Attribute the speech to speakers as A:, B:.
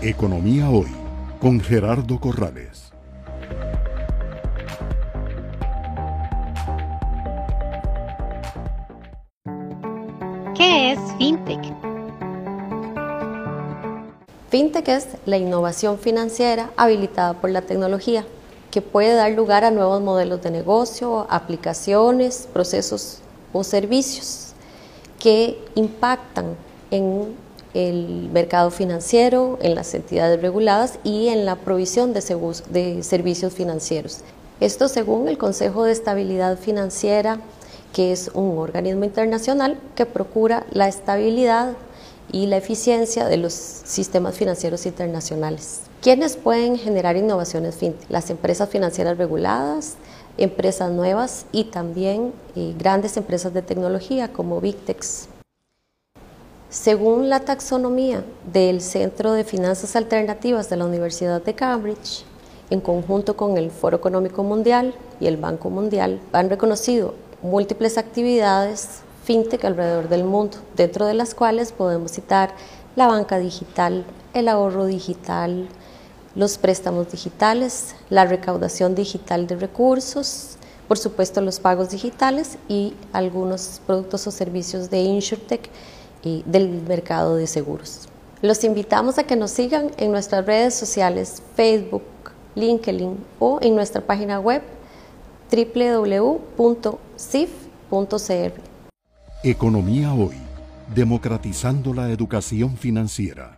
A: Economía Hoy con Gerardo Corrales.
B: ¿Qué es FinTech?
C: FinTech es la innovación financiera habilitada por la tecnología, que puede dar lugar a nuevos modelos de negocio, aplicaciones, procesos o servicios que impactan en el mercado financiero, en las entidades reguladas y en la provisión de, servicios financieros. Esto según el Consejo de Estabilidad Financiera, que es un organismo internacional que procura la estabilidad y la eficiencia de los sistemas financieros internacionales. ¿Quiénes pueden generar innovaciones fintech? Las empresas financieras reguladas, empresas nuevas y también eh, grandes empresas de tecnología como Big Techs. Según la taxonomía del Centro de Finanzas Alternativas de la Universidad de Cambridge, en conjunto con el Foro Económico Mundial y el Banco Mundial, han reconocido múltiples actividades fintech alrededor del mundo, dentro de las cuales podemos citar la banca digital, el ahorro digital, los préstamos digitales, la recaudación digital de recursos, por supuesto los pagos digitales y algunos productos o servicios de InsurTech y del mercado de seguros. Los invitamos a que nos sigan en nuestras redes sociales Facebook, LinkedIn o en nuestra página web www.cif.cr.
A: Economía Hoy, democratizando la educación financiera.